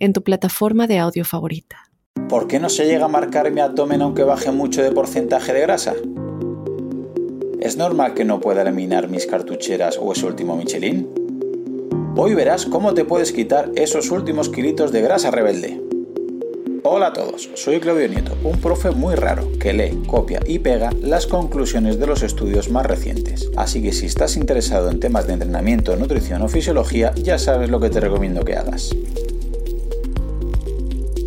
en tu plataforma de audio favorita. ¿Por qué no se llega a marcar mi abdomen aunque baje mucho de porcentaje de grasa? ¿Es normal que no pueda eliminar mis cartucheras o ese último Michelin? Hoy verás cómo te puedes quitar esos últimos kilitos de grasa rebelde. Hola a todos, soy Claudio Nieto, un profe muy raro que lee, copia y pega las conclusiones de los estudios más recientes. Así que si estás interesado en temas de entrenamiento, nutrición o fisiología, ya sabes lo que te recomiendo que hagas.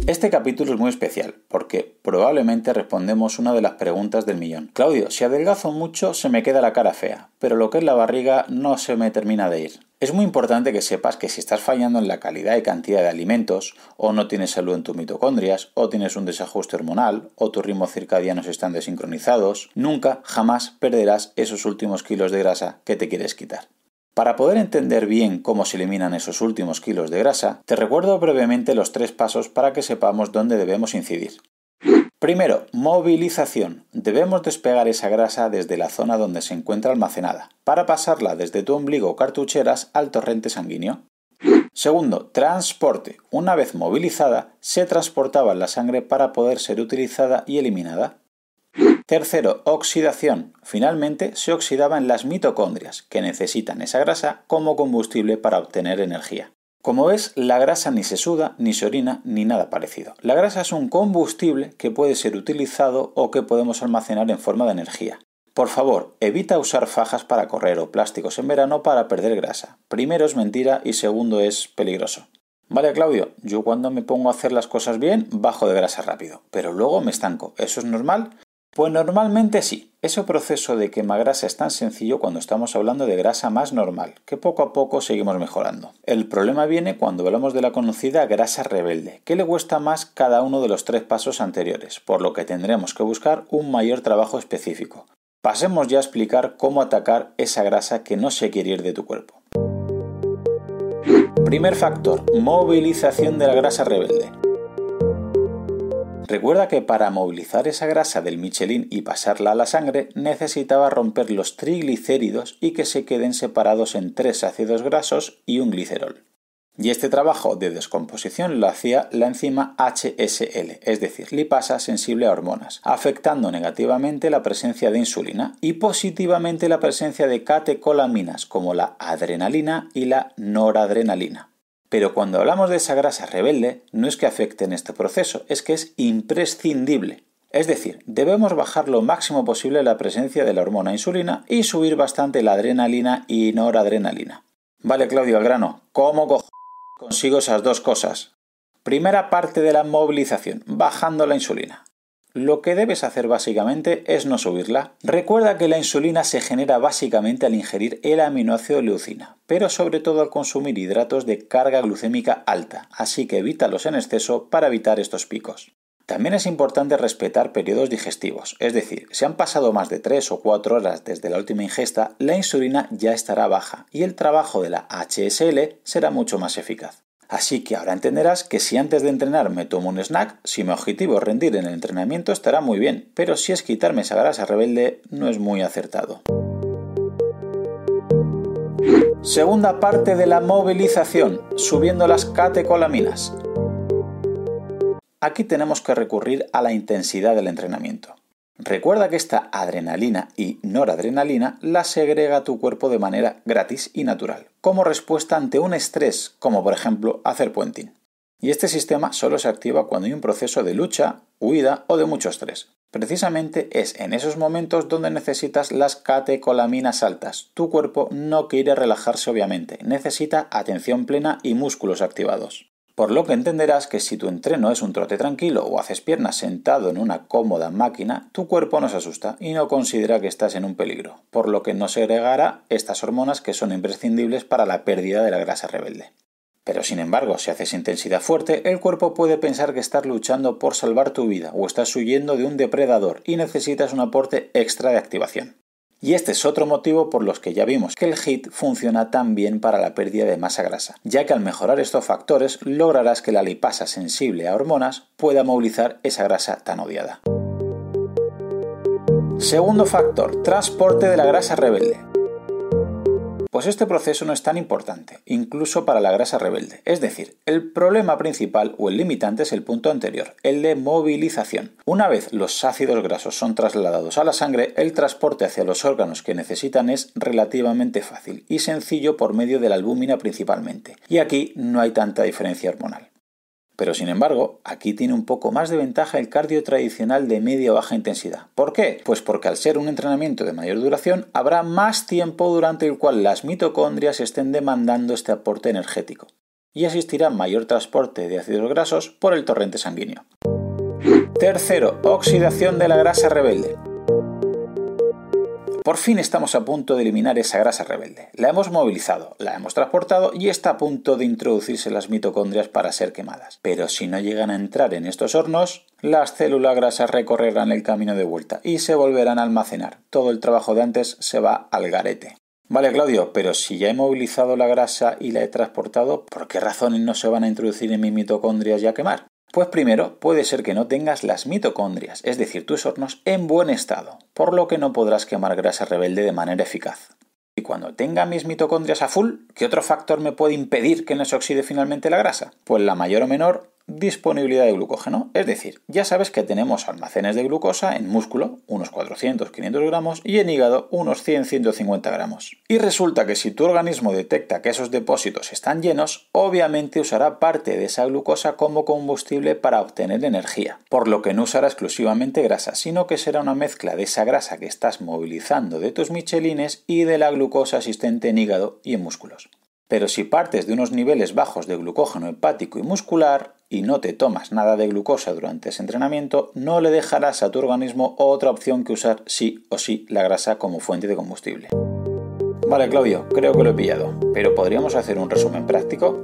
Este capítulo es muy especial porque probablemente respondemos una de las preguntas del millón. Claudio, si adelgazo mucho se me queda la cara fea, pero lo que es la barriga no se me termina de ir. Es muy importante que sepas que si estás fallando en la calidad y cantidad de alimentos, o no tienes salud en tus mitocondrias, o tienes un desajuste hormonal, o tus ritmos circadianos están desincronizados, nunca, jamás perderás esos últimos kilos de grasa que te quieres quitar. Para poder entender bien cómo se eliminan esos últimos kilos de grasa, te recuerdo brevemente los tres pasos para que sepamos dónde debemos incidir. Primero, movilización. Debemos despegar esa grasa desde la zona donde se encuentra almacenada, para pasarla desde tu ombligo o cartucheras al torrente sanguíneo. Segundo, transporte. Una vez movilizada, se transportaba la sangre para poder ser utilizada y eliminada. Tercero, oxidación. Finalmente, se oxidaba en las mitocondrias, que necesitan esa grasa como combustible para obtener energía. Como ves, la grasa ni se suda, ni se orina, ni nada parecido. La grasa es un combustible que puede ser utilizado o que podemos almacenar en forma de energía. Por favor, evita usar fajas para correr o plásticos en verano para perder grasa. Primero es mentira y segundo es peligroso. Vale, Claudio, yo cuando me pongo a hacer las cosas bien, bajo de grasa rápido, pero luego me estanco. ¿Eso es normal? Pues normalmente sí. Ese proceso de quema grasa es tan sencillo cuando estamos hablando de grasa más normal, que poco a poco seguimos mejorando. El problema viene cuando hablamos de la conocida grasa rebelde, que le cuesta más cada uno de los tres pasos anteriores, por lo que tendremos que buscar un mayor trabajo específico. Pasemos ya a explicar cómo atacar esa grasa que no se quiere ir de tu cuerpo. Primer factor, movilización de la grasa rebelde. Recuerda que para movilizar esa grasa del Michelin y pasarla a la sangre necesitaba romper los triglicéridos y que se queden separados en tres ácidos grasos y un glicerol. Y este trabajo de descomposición lo hacía la enzima HSL, es decir, lipasa sensible a hormonas, afectando negativamente la presencia de insulina y positivamente la presencia de catecolaminas como la adrenalina y la noradrenalina. Pero cuando hablamos de esa grasa rebelde, no es que afecte en este proceso, es que es imprescindible. Es decir, debemos bajar lo máximo posible la presencia de la hormona insulina y subir bastante la adrenalina y noradrenalina. Vale, Claudio, al grano, ¿cómo consigo esas dos cosas? Primera parte de la movilización, bajando la insulina. Lo que debes hacer básicamente es no subirla. Recuerda que la insulina se genera básicamente al ingerir el aminoácido leucina, pero sobre todo al consumir hidratos de carga glucémica alta, así que evítalos en exceso para evitar estos picos. También es importante respetar periodos digestivos, es decir, si han pasado más de 3 o 4 horas desde la última ingesta, la insulina ya estará baja y el trabajo de la HSL será mucho más eficaz. Así que ahora entenderás que si antes de entrenar me tomo un snack, si mi objetivo es rendir en el entrenamiento estará muy bien, pero si es quitarme esa grasa rebelde no es muy acertado. Segunda parte de la movilización, subiendo las catecolaminas. Aquí tenemos que recurrir a la intensidad del entrenamiento. Recuerda que esta adrenalina y noradrenalina la segrega tu cuerpo de manera gratis y natural, como respuesta ante un estrés, como por ejemplo hacer puenting. Y este sistema solo se activa cuando hay un proceso de lucha, huida o de mucho estrés. Precisamente es en esos momentos donde necesitas las catecolaminas altas. Tu cuerpo no quiere relajarse obviamente, necesita atención plena y músculos activados. Por lo que entenderás que si tu entreno es un trote tranquilo o haces piernas sentado en una cómoda máquina, tu cuerpo no se asusta y no considera que estás en un peligro, por lo que no segregará estas hormonas que son imprescindibles para la pérdida de la grasa rebelde. Pero sin embargo, si haces intensidad fuerte, el cuerpo puede pensar que estás luchando por salvar tu vida o estás huyendo de un depredador y necesitas un aporte extra de activación. Y este es otro motivo por los que ya vimos que el HIT funciona tan bien para la pérdida de masa grasa, ya que al mejorar estos factores lograrás que la lipasa sensible a hormonas pueda movilizar esa grasa tan odiada. Segundo factor, transporte de la grasa rebelde. Pues este proceso no es tan importante, incluso para la grasa rebelde. Es decir, el problema principal o el limitante es el punto anterior, el de movilización. Una vez los ácidos grasos son trasladados a la sangre, el transporte hacia los órganos que necesitan es relativamente fácil y sencillo por medio de la albúmina principalmente. Y aquí no hay tanta diferencia hormonal. Pero sin embargo, aquí tiene un poco más de ventaja el cardio tradicional de media o baja intensidad. ¿Por qué? Pues porque al ser un entrenamiento de mayor duración, habrá más tiempo durante el cual las mitocondrias estén demandando este aporte energético y asistirá mayor transporte de ácidos grasos por el torrente sanguíneo. Tercero, oxidación de la grasa rebelde. Por fin estamos a punto de eliminar esa grasa rebelde. La hemos movilizado, la hemos transportado y está a punto de introducirse las mitocondrias para ser quemadas. Pero si no llegan a entrar en estos hornos, las células grasas recorrerán el camino de vuelta y se volverán a almacenar. Todo el trabajo de antes se va al garete. Vale, Claudio, pero si ya he movilizado la grasa y la he transportado, ¿por qué razones no se van a introducir en mis mitocondrias y a quemar? Pues primero, puede ser que no tengas las mitocondrias, es decir, tus hornos, en buen estado, por lo que no podrás quemar grasa rebelde de manera eficaz. Y cuando tenga mis mitocondrias a full, ¿qué otro factor me puede impedir que no se oxide finalmente la grasa? Pues la mayor o menor disponibilidad de glucógeno. Es decir, ya sabes que tenemos almacenes de glucosa en músculo, unos 400-500 gramos, y en hígado, unos 100-150 gramos. Y resulta que si tu organismo detecta que esos depósitos están llenos, obviamente usará parte de esa glucosa como combustible para obtener energía, por lo que no usará exclusivamente grasa, sino que será una mezcla de esa grasa que estás movilizando de tus michelines y de la glucosa existente en hígado y en músculos. Pero si partes de unos niveles bajos de glucógeno hepático y muscular y no te tomas nada de glucosa durante ese entrenamiento, no le dejarás a tu organismo otra opción que usar sí o sí la grasa como fuente de combustible. Vale, Claudio, creo que lo he pillado, pero ¿podríamos hacer un resumen práctico?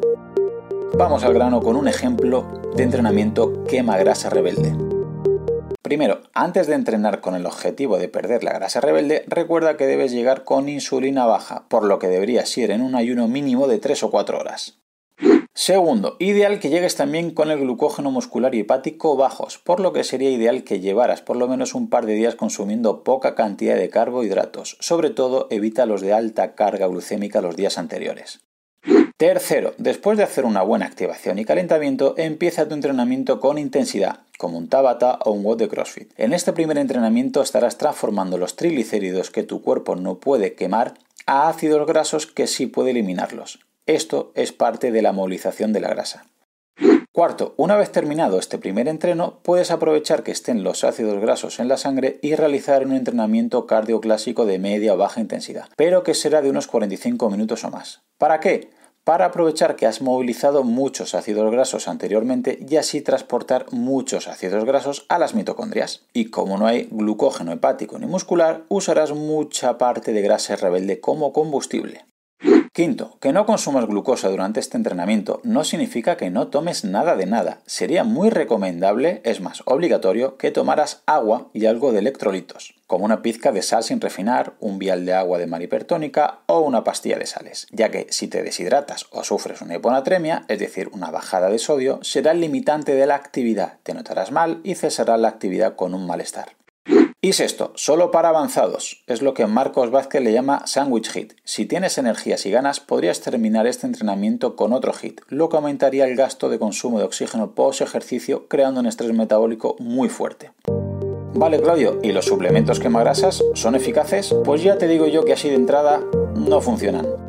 Vamos al grano con un ejemplo de entrenamiento quema grasa rebelde. Primero, antes de entrenar con el objetivo de perder la grasa rebelde, recuerda que debes llegar con insulina baja, por lo que deberías ir en un ayuno mínimo de 3 o 4 horas. Segundo, ideal que llegues también con el glucógeno muscular y hepático bajos, por lo que sería ideal que llevaras por lo menos un par de días consumiendo poca cantidad de carbohidratos, sobre todo evita los de alta carga glucémica los días anteriores. Tercero, después de hacer una buena activación y calentamiento, empieza tu entrenamiento con intensidad, como un Tabata o un WOD de CrossFit. En este primer entrenamiento estarás transformando los triglicéridos que tu cuerpo no puede quemar a ácidos grasos que sí puede eliminarlos. Esto es parte de la movilización de la grasa. Cuarto, una vez terminado este primer entreno, puedes aprovechar que estén los ácidos grasos en la sangre y realizar un entrenamiento cardioclásico de media o baja intensidad, pero que será de unos 45 minutos o más. ¿Para qué? para aprovechar que has movilizado muchos ácidos grasos anteriormente y así transportar muchos ácidos grasos a las mitocondrias. Y como no hay glucógeno hepático ni muscular, usarás mucha parte de grasa rebelde como combustible. Quinto, que no consumas glucosa durante este entrenamiento no significa que no tomes nada de nada. Sería muy recomendable, es más, obligatorio, que tomaras agua y algo de electrolitos, como una pizca de sal sin refinar, un vial de agua de mar hipertónica o una pastilla de sales, ya que si te deshidratas o sufres una hiponatremia, es decir, una bajada de sodio, será el limitante de la actividad, te notarás mal y cesará la actividad con un malestar. Y sexto, solo para avanzados. Es lo que Marcos Vázquez le llama sandwich hit. Si tienes energías y ganas, podrías terminar este entrenamiento con otro hit, lo que aumentaría el gasto de consumo de oxígeno post ejercicio, creando un estrés metabólico muy fuerte. Vale, Claudio, ¿y los suplementos quemagrasas son eficaces? Pues ya te digo yo que así de entrada no funcionan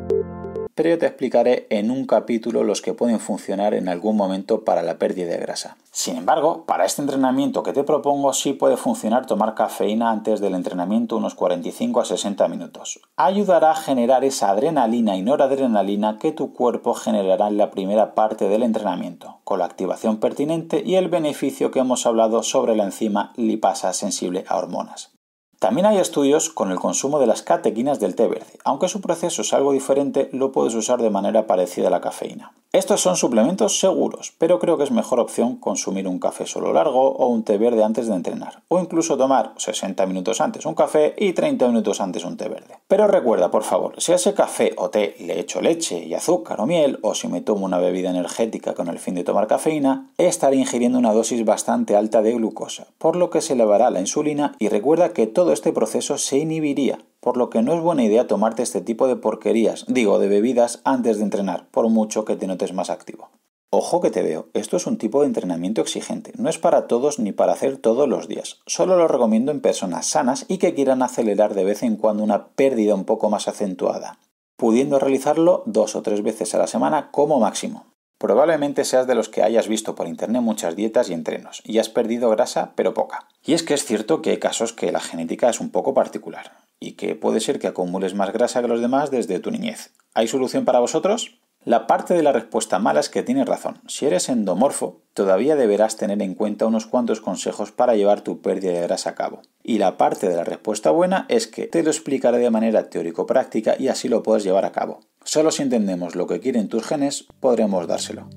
te explicaré en un capítulo los que pueden funcionar en algún momento para la pérdida de grasa. Sin embargo, para este entrenamiento que te propongo sí puede funcionar tomar cafeína antes del entrenamiento unos 45 a 60 minutos. Ayudará a generar esa adrenalina y noradrenalina que tu cuerpo generará en la primera parte del entrenamiento, con la activación pertinente y el beneficio que hemos hablado sobre la enzima lipasa sensible a hormonas. También hay estudios con el consumo de las catequinas del té verde. Aunque su proceso es algo diferente, lo puedes usar de manera parecida a la cafeína. Estos son suplementos seguros, pero creo que es mejor opción consumir un café solo largo o un té verde antes de entrenar, o incluso tomar 60 minutos antes un café y 30 minutos antes un té verde. Pero recuerda, por favor, si a ese café o té le echo leche y azúcar o miel, o si me tomo una bebida energética con el fin de tomar cafeína, estaré ingiriendo una dosis bastante alta de glucosa, por lo que se elevará la insulina y recuerda que todo este proceso se inhibiría por lo que no es buena idea tomarte este tipo de porquerías, digo, de bebidas antes de entrenar, por mucho que te notes más activo. Ojo que te veo, esto es un tipo de entrenamiento exigente, no es para todos ni para hacer todos los días, solo lo recomiendo en personas sanas y que quieran acelerar de vez en cuando una pérdida un poco más acentuada, pudiendo realizarlo dos o tres veces a la semana como máximo. Probablemente seas de los que hayas visto por internet muchas dietas y entrenos, y has perdido grasa pero poca. Y es que es cierto que hay casos que la genética es un poco particular y que puede ser que acumules más grasa que los demás desde tu niñez. ¿Hay solución para vosotros? La parte de la respuesta mala es que tienes razón. Si eres endomorfo, todavía deberás tener en cuenta unos cuantos consejos para llevar tu pérdida de grasa a cabo. Y la parte de la respuesta buena es que te lo explicaré de manera teórico-práctica y así lo puedes llevar a cabo. Solo si entendemos lo que quieren tus genes, podremos dárselo.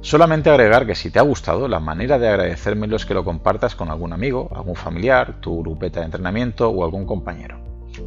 Solamente agregar que si te ha gustado, la manera de agradecérmelo es que lo compartas con algún amigo, algún familiar, tu grupeta de entrenamiento o algún compañero.